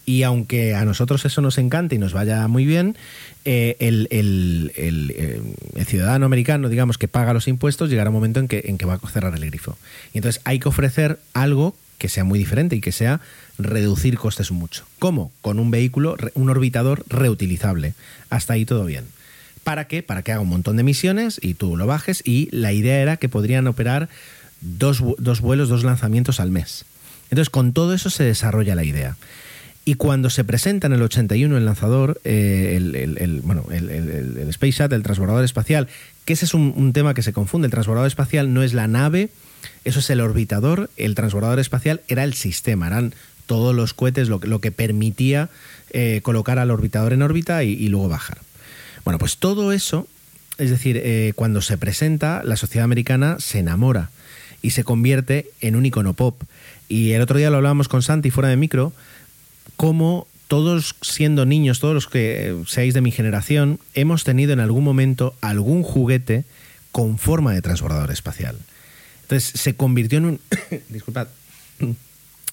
Y aunque a nosotros eso nos encanta y nos vaya muy bien, eh, el, eh, el, ciudadano americano, digamos, que paga los impuestos, llegará un momento en que, en que va a cerrar el grifo. Y entonces hay que ofrecer algo que sea muy diferente y que sea reducir costes mucho. ¿Cómo? Con un vehículo, un orbitador reutilizable. Hasta ahí todo bien. ¿Para qué? Para que haga un montón de misiones y tú lo bajes y la idea era que podrían operar dos, vuelos, dos lanzamientos al mes. Entonces con todo eso se desarrolla la idea. Y cuando se presenta en el 81 el lanzador, eh, el, bueno, el, Space Shuttle, el transbordador espacial, que ese es un, tema que se confunde. El transbordador espacial no es la nave, eso es el orbitador. El transbordador espacial era el sistema, eran todos los cohetes, lo, lo que permitía eh, colocar al orbitador en órbita y luego bajar. Bueno, pues todo eso, es decir, eh, cuando se presenta, la sociedad americana se enamora y se convierte en un icono pop. Y el otro día lo hablábamos con Santi fuera de micro, cómo todos siendo niños, todos los que seáis de mi generación, hemos tenido en algún momento algún juguete con forma de transbordador espacial. Entonces se convirtió en un... disculpad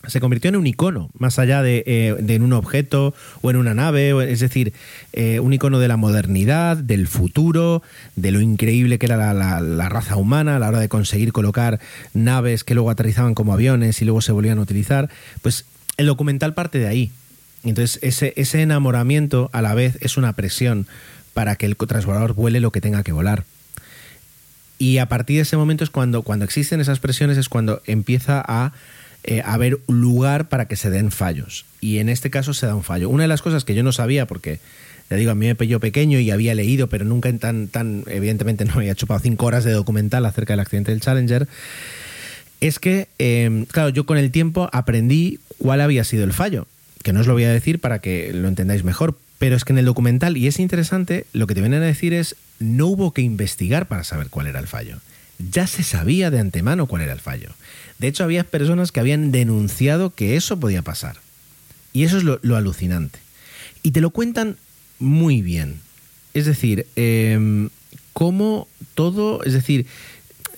se convirtió en un icono, más allá de, eh, en un objeto o en una nave, es decir, eh, un icono de la modernidad, del futuro, de lo increíble que era la, raza humana a la hora de conseguir colocar naves que luego aterrizaban como aviones y luego se volvían a utilizar. Pues el documental parte de ahí. Entonces, ese, ese enamoramiento a la vez es una presión para que el transbordador vuele lo que tenga que volar. Y a partir de ese momento es cuando, cuando existen esas presiones, es cuando empieza a eh, haber lugar para que se den fallos. Y en este caso se da un fallo. Una de las cosas que yo no sabía, porque ya digo, a mí me pilló pequeño y había leído, pero nunca en tan, tan, evidentemente no había chupado cinco horas de documental acerca del accidente del Challenger, es que, em, claro, yo con el tiempo aprendí cuál había sido el fallo, que no os lo voy a decir para que lo entendáis mejor, pero es que en el documental, y es interesante, lo que te vienen a decir es, no hubo que investigar para saber cuál era el fallo. Ya se sabía de antemano cuál era el fallo. De hecho, había personas que habían denunciado que eso podía pasar. Y eso es lo, alucinante. Y te lo cuentan muy bien. Es decir, eh, cómo todo, es decir,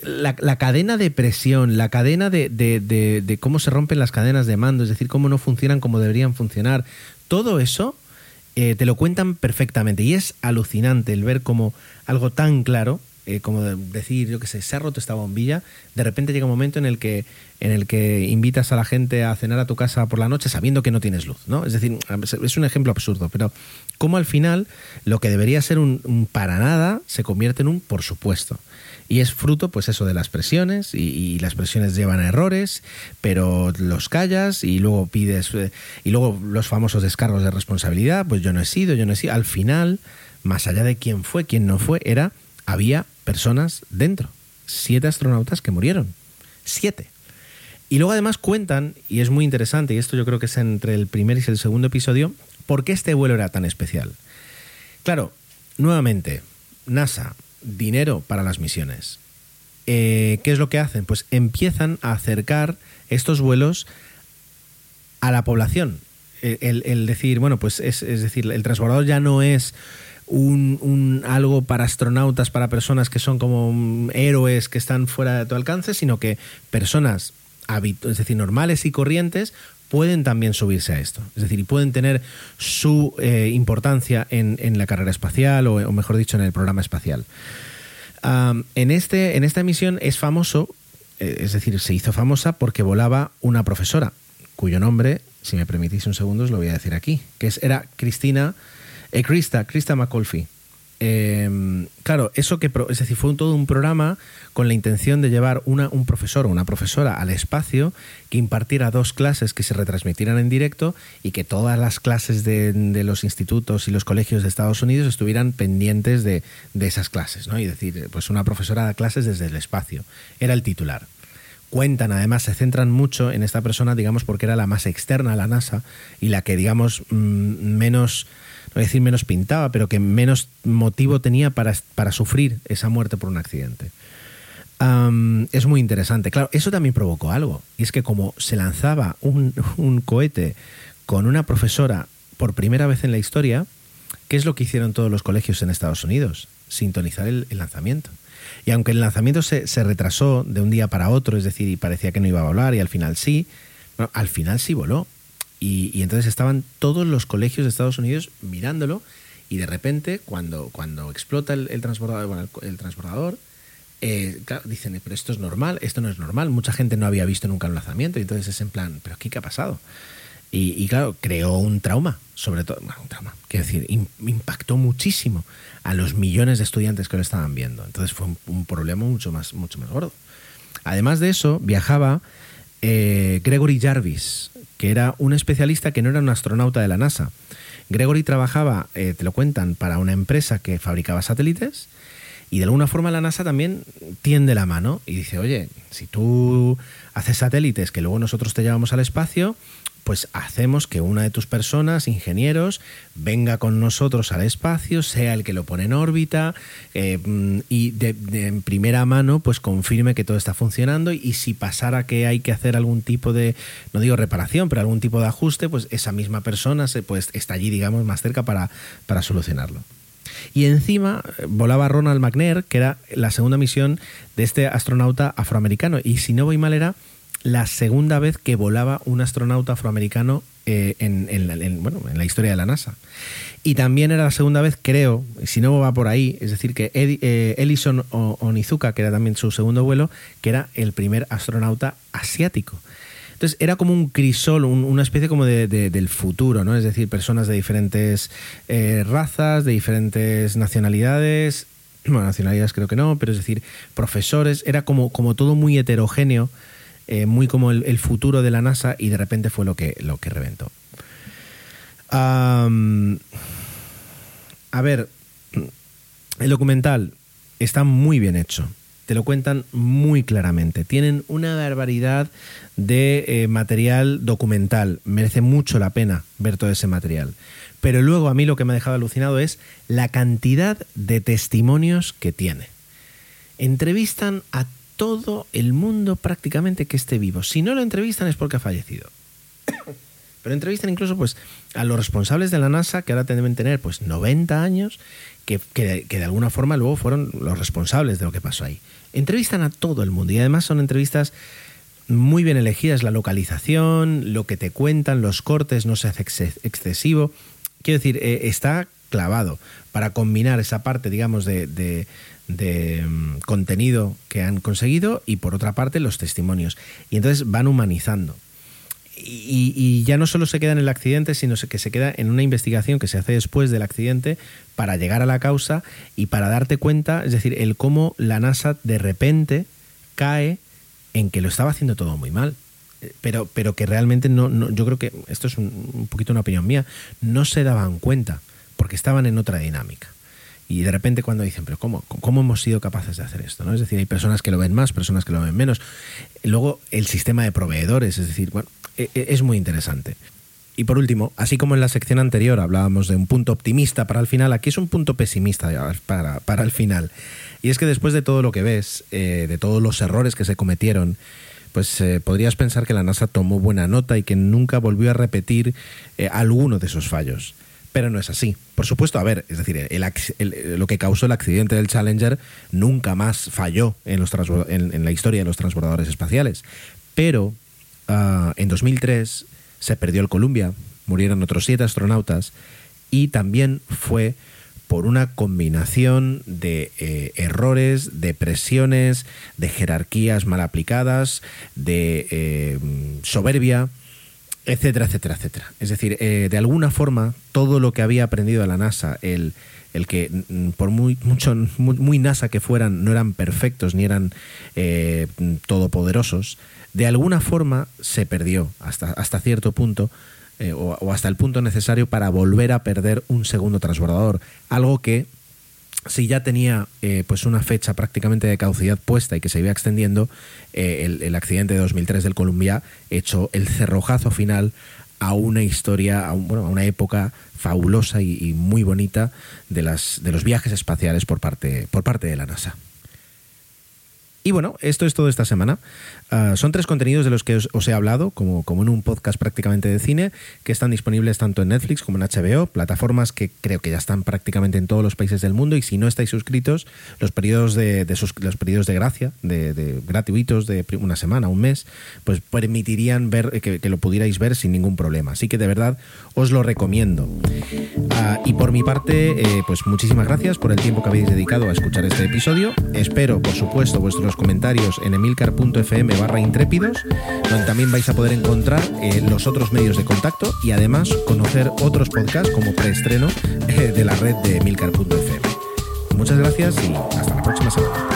la, cadena de presión, la cadena de, cómo se rompen las cadenas de mando, es decir, cómo no funcionan como deberían funcionar, todo eso eh, te lo cuentan perfectamente. Y es alucinante el ver cómo algo tan claro eh, como decir, yo qué sé, se ha roto esta bombilla, de repente llega un momento en el que en el que invitas a la gente a cenar a tu casa por la noche sabiendo que no tienes luz, ¿no? Es decir, es un ejemplo absurdo, pero como al final lo que debería ser un, para nada se convierte en un por supuesto. Y es fruto, pues eso, de las presiones, y, las presiones llevan a errores, pero los callas y luego pides, eh, y luego los famosos descargos de responsabilidad, pues yo no he sido, yo no he sido. Al final, más allá de quién fue, quién no fue, era, había personas dentro. Siete astronautas que murieron. Siete. Y luego además cuentan, y es muy interesante, y esto yo creo que es entre el primer y el segundo episodio, por qué este vuelo era tan especial. Claro, nuevamente, NASA, dinero para las misiones. Eh, ¿Qué es lo que hacen? Pues empiezan a acercar estos vuelos a la población. El, decir, bueno, pues es, es, decir, el transbordador ya no es un, algo para astronautas, para personas que son como héroes que están fuera de tu alcance, sino que personas es decir, normales y corrientes, pueden también subirse a esto. Es decir, y pueden tener su eh, importancia en, la carrera espacial o, mejor dicho, en el programa espacial. en, este, en esta emisión es famoso, eh, es decir, se hizo famosa porque volaba una profesora, cuyo nombre, si me permitís un segundo, os lo voy a decir aquí, que es, era Cristina, eh, Krista, Krista McColfie. Em, claro, eso que, es decir, fue todo un programa con la intención de llevar una, un profesor o una profesora al espacio que impartiera dos clases que se retransmitieran en directo y que todas las clases de, los institutos y los colegios de Estados Unidos estuvieran pendientes de, esas clases, ¿no? Y decir, pues una profesora da clases desde el espacio. Era el titular cuentan, además, se centran mucho en esta persona, digamos, porque era la más externa a la NASA y la que, digamos, mm, menos no decir menos pintaba, pero que menos motivo tenía para, para sufrir esa muerte por un accidente. es muy interesante. Claro, eso también provocó algo. Y es que como se lanzaba un, cohete con una profesora por primera vez en la historia, ¿qué es lo que hicieron todos los colegios en Estados Unidos? Sintonizar el, lanzamiento. Y aunque el lanzamiento se, se, retrasó de un día para otro, es decir, y parecía que no iba a volar, y al final sí, al final sí voló. Y, entonces estaban todos los colegios de Estados Unidos mirándolo y de repente cuando, cuando explota el, transbordador, el, transbordador eh, dicen, pero esto es normal, esto no es normal, mucha gente no había visto nunca un lanzamiento y entonces es en plan, pero ¿qué, qué ha pasado? Y, claro, creó un trauma, sobre todo, bueno, un trauma, quiero decir, impactó muchísimo a los millones de estudiantes que lo estaban viendo. Entonces fue un, problema mucho más, mucho más gordo. Además de eso, viajaba eh, Gregory Jarvis, que era un especialista que no era un astronauta de la NASA. Gregory trabajaba, eh, te lo cuentan, para una empresa que fabricaba satélites y de alguna forma la NASA también tiende la mano y dice, oye, si tú haces satélites que luego nosotros te llevamos al espacio, pues hacemos que una de tus personas, ingenieros, venga con nosotros al espacio, sea el que lo pone en órbita eh, mm, y de, en primera mano pues confirme que todo está funcionando y, si pasara que hay que hacer algún tipo de, no digo reparación, pero algún tipo de ajuste, pues esa misma persona se, pues, está allí, digamos, más cerca para, para solucionarlo. Y encima eh, volaba Ronald McNair, que era la segunda misión de este astronauta afroamericano. Y si no voy mal, era la segunda vez que volaba un astronauta afroamericano eh, en, la historia de la NASA. Y también era la segunda vez, creo, si no va por ahí, es decir, que eh, Ellison Onizuka, que era también su segundo vuelo, que era el primer astronauta asiático. Entonces era como un crisol, una especie como de, del futuro, ¿no? Es decir, personas de diferentes eh, razas, de diferentes nacionalidades, bueno, nacionalidades creo que no, pero es decir, profesores, era como, como todo muy heterogéneo eh, muy como el, futuro de la NASA y de repente fue lo que, lo que reventó. a ver, el documental está muy bien hecho. Te lo cuentan muy claramente. Tienen una barbaridad de eh, material documental. Merece mucho la pena ver todo ese material. Pero luego a mí lo que me ha dejado alucinado es la cantidad de testimonios que tiene. Entrevistan a todo el mundo prácticamente que esté vivo. Si no lo entrevistan es porque ha fallecido. Pero entrevistan incluso pues, a los responsables de la NASA, que ahora deben tener pues, 90 años, que, de alguna forma luego fueron los responsables de lo que pasó ahí. Entrevistan a todo el mundo y además son entrevistas muy bien elegidas, la localización, lo que te cuentan, los cortes, no se hace excesivo. Quiero decir, eh, está clavado para combinar esa parte, digamos, de mm, contenido que han conseguido y por otra parte los testimonios. Y entonces van humanizando. Y, ya no solo se queda en el accidente, sino que se queda en una investigación que se hace después del accidente para llegar a la causa y para darte cuenta, es decir, el cómo la NASA de repente cae en que lo estaba haciendo todo muy mal. Pero, pero que realmente no, no yo creo que esto es un, un poquito una opinión mía, no se daban cuenta porque estaban en otra dinámica. Y de repente cuando dicen, pero ¿cómo, ¿cómo hemos sido capaces de hacer esto? ¿no? Es decir, hay personas que lo ven más, personas que lo ven menos. Luego el sistema de proveedores, es decir, bueno, e, e, es muy interesante. Y por último, así como en la sección anterior hablábamos de un punto optimista para el final, aquí es un punto pesimista para, para el final. Y es que después de todo lo que ves, eh, de todos los errores que se cometieron, pues eh, podrías pensar que la NASA tomó buena nota y que nunca volvió a repetir eh, alguno de esos fallos pero no es así. Por supuesto, a ver, es decir, lo que causó el accidente del Challenger nunca más falló en, los en, la historia de los transbordadores espaciales. Pero ah, en 2003 se perdió el Columbia, murieron otros siete astronautas y también fue por una combinación de eh, errores, de presiones, de jerarquías mal aplicadas, de eh, soberbia etcétera, etcétera, etcétera. Es decir, eh, de alguna forma, todo lo que había aprendido la NASA, el, el que mm, por muy, mucho, muy, NASA que fueran, no eran perfectos ni eran eh, todopoderosos, de alguna forma se perdió hasta, hasta cierto punto. Eh, o, o, hasta el punto necesario para volver a perder un segundo transbordador. Algo que si ya tenía eh, pues una fecha prácticamente de caducidad puesta y que se iba extendiendo, eh, el, accidente de 2003 del Columbia echó el cerrojazo final a una historia, a, bueno, a una época fabulosa y, y, muy bonita de, las, de los viajes espaciales por parte, por parte de la NASA. Y bueno, esto es todo esta semana. Uh, son tres contenidos de los que os, he hablado, como, como en un podcast prácticamente de cine, que están disponibles tanto en Netflix como en HBO, plataformas que creo que ya están prácticamente en todos los países del mundo. Y si no estáis suscritos, los periodos de, los periodos de gracia, de, gratuitos de una semana, un mes, pues permitirían ver que, que, lo pudierais ver sin ningún problema. Así que de verdad os lo recomiendo. Uh, y por mi parte, eh, pues muchísimas gracias por el tiempo que habéis dedicado a escuchar este episodio. Espero, por supuesto, vuestros comentarios en emilcar.fm barra intrépidos, donde también vais a poder encontrar eh, los otros medios de contacto y además conocer otros podcasts como preestreno eh, de la red de emilcar.fm. Muchas gracias y hasta la próxima semana.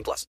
18 plus.